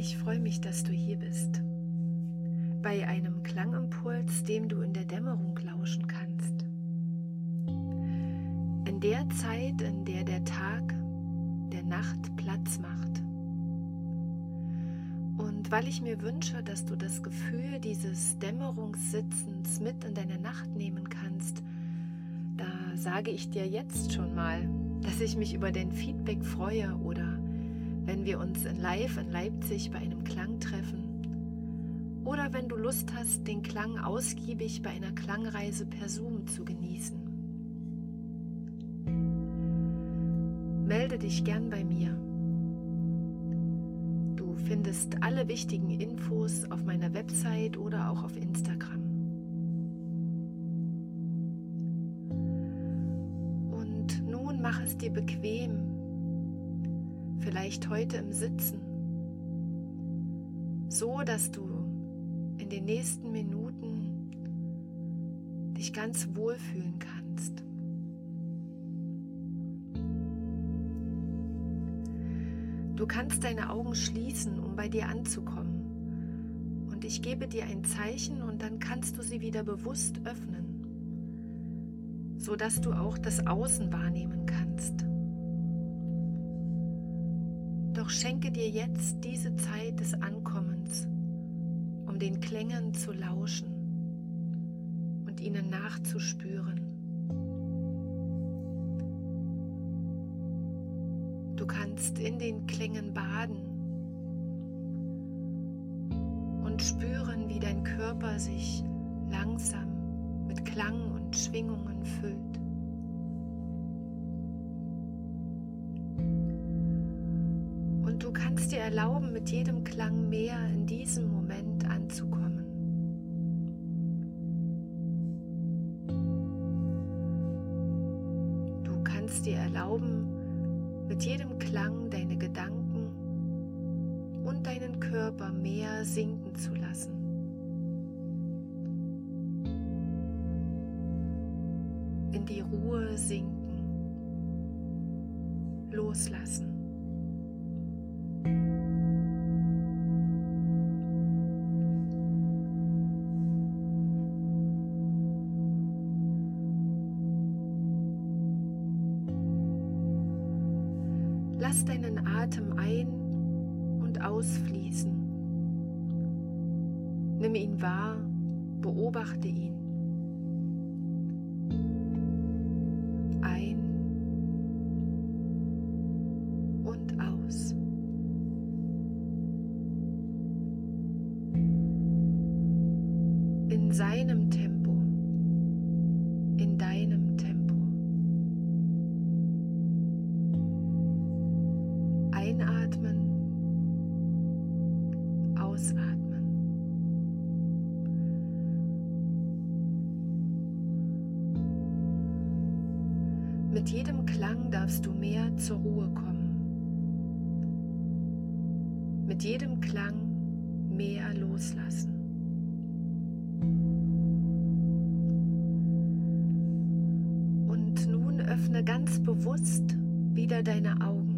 Ich freue mich, dass du hier bist. Bei einem Klangimpuls, dem du in der Dämmerung lauschen kannst. In der Zeit, in der der Tag der Nacht Platz macht. Und weil ich mir wünsche, dass du das Gefühl dieses Dämmerungssitzens mit in deine Nacht nehmen kannst, da sage ich dir jetzt schon mal, dass ich mich über dein Feedback freue oder wenn wir uns in Live in Leipzig bei einem Klang treffen oder wenn du Lust hast, den Klang ausgiebig bei einer Klangreise per Zoom zu genießen. Melde dich gern bei mir. Du findest alle wichtigen Infos auf meiner Website oder auch auf Instagram. Und nun mach es dir bequem vielleicht heute im Sitzen, so dass du in den nächsten Minuten dich ganz wohlfühlen kannst. Du kannst deine Augen schließen, um bei dir anzukommen. Und ich gebe dir ein Zeichen und dann kannst du sie wieder bewusst öffnen, sodass du auch das Außen wahrnehmen kannst. Doch schenke dir jetzt diese Zeit des Ankommens, um den Klängen zu lauschen und ihnen nachzuspüren. Du kannst in den Klängen baden und spüren, wie dein Körper sich langsam mit Klang und Schwingungen füllt. Dir erlauben, mit jedem Klang mehr in diesem Moment anzukommen. Du kannst dir erlauben, mit jedem Klang deine Gedanken und deinen Körper mehr sinken zu lassen. In die Ruhe sinken, loslassen. Lass deinen Atem ein und ausfließen. Nimm ihn wahr, beobachte ihn. Mit jedem Klang darfst du mehr zur Ruhe kommen. Mit jedem Klang mehr loslassen. Und nun öffne ganz bewusst wieder deine Augen.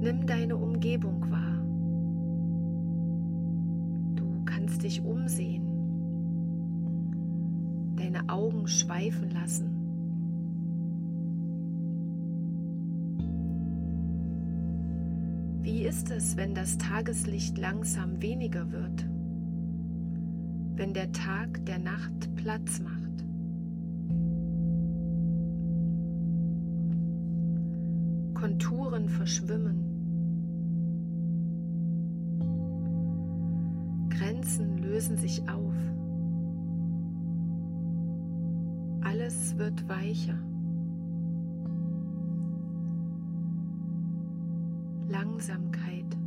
Nimm deine Umgebung wahr. Du kannst dich umsehen deine Augen schweifen lassen. Wie ist es, wenn das Tageslicht langsam weniger wird? Wenn der Tag der Nacht Platz macht? Konturen verschwimmen. Lösen sich auf. Alles wird weicher. Langsamkeit,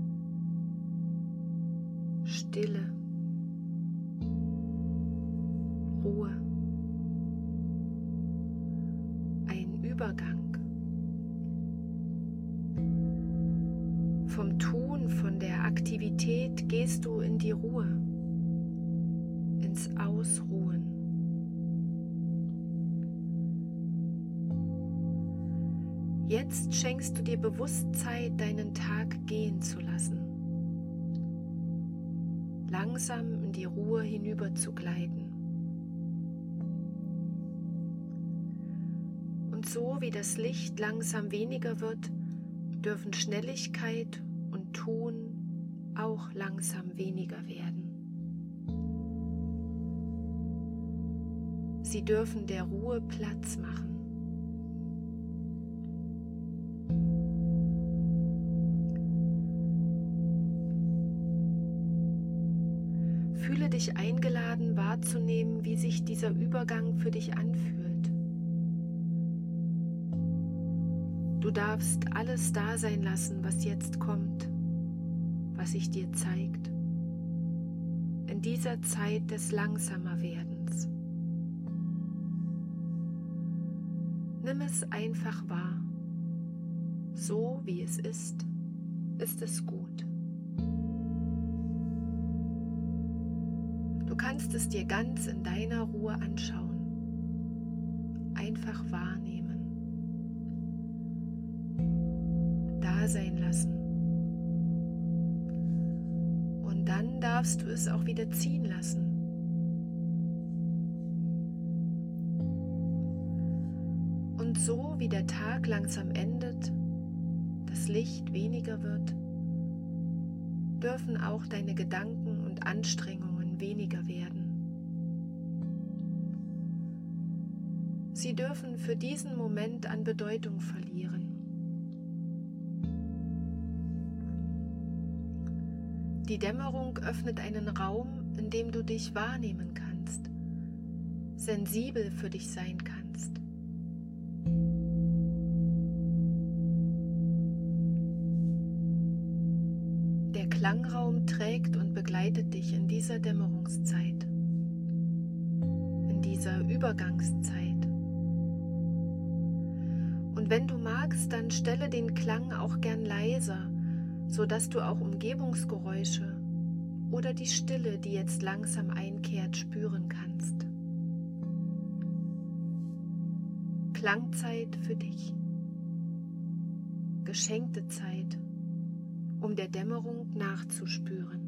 Stille, Ruhe, ein Übergang. Vom Tun, von der Aktivität gehst du in die Ruhe, Jetzt schenkst du dir bewusst Zeit, deinen Tag gehen zu lassen. Langsam in die Ruhe hinüber zu gleiten. Und so wie das Licht langsam weniger wird, dürfen Schnelligkeit und Tun auch langsam weniger werden. Sie dürfen der Ruhe Platz machen. Dich eingeladen wahrzunehmen, wie sich dieser Übergang für dich anfühlt. Du darfst alles da sein lassen, was jetzt kommt, was sich dir zeigt, in dieser Zeit des Langsamerwerdens. Nimm es einfach wahr. So wie es ist, ist es gut. Kannst es dir ganz in deiner Ruhe anschauen. Einfach wahrnehmen. Da sein lassen. Und dann darfst du es auch wieder ziehen lassen. Und so wie der Tag langsam endet, das Licht weniger wird, dürfen auch deine Gedanken und Anstrengungen weniger werden. Sie dürfen für diesen Moment an Bedeutung verlieren. Die Dämmerung öffnet einen Raum, in dem du dich wahrnehmen kannst, sensibel für dich sein kannst. Klangraum trägt und begleitet dich in dieser Dämmerungszeit, in dieser Übergangszeit. Und wenn du magst, dann stelle den Klang auch gern leiser, sodass du auch Umgebungsgeräusche oder die Stille, die jetzt langsam einkehrt, spüren kannst. Klangzeit für dich. Geschenkte Zeit um der Dämmerung nachzuspüren.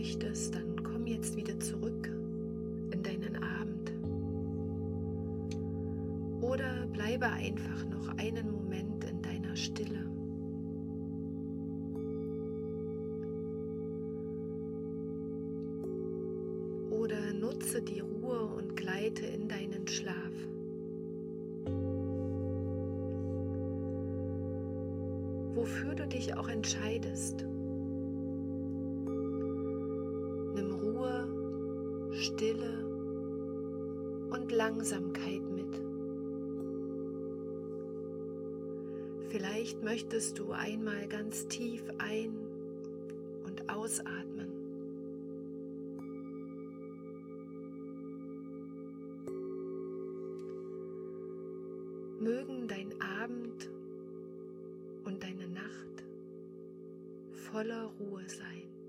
Möchtest, dann komm jetzt wieder zurück in deinen Abend. Oder bleibe einfach noch einen Moment in deiner Stille. Oder nutze die Ruhe und gleite in deinen Schlaf. Wofür du dich auch entscheidest. Stille und Langsamkeit mit. Vielleicht möchtest du einmal ganz tief ein- und ausatmen. Mögen dein Abend und deine Nacht voller Ruhe sein.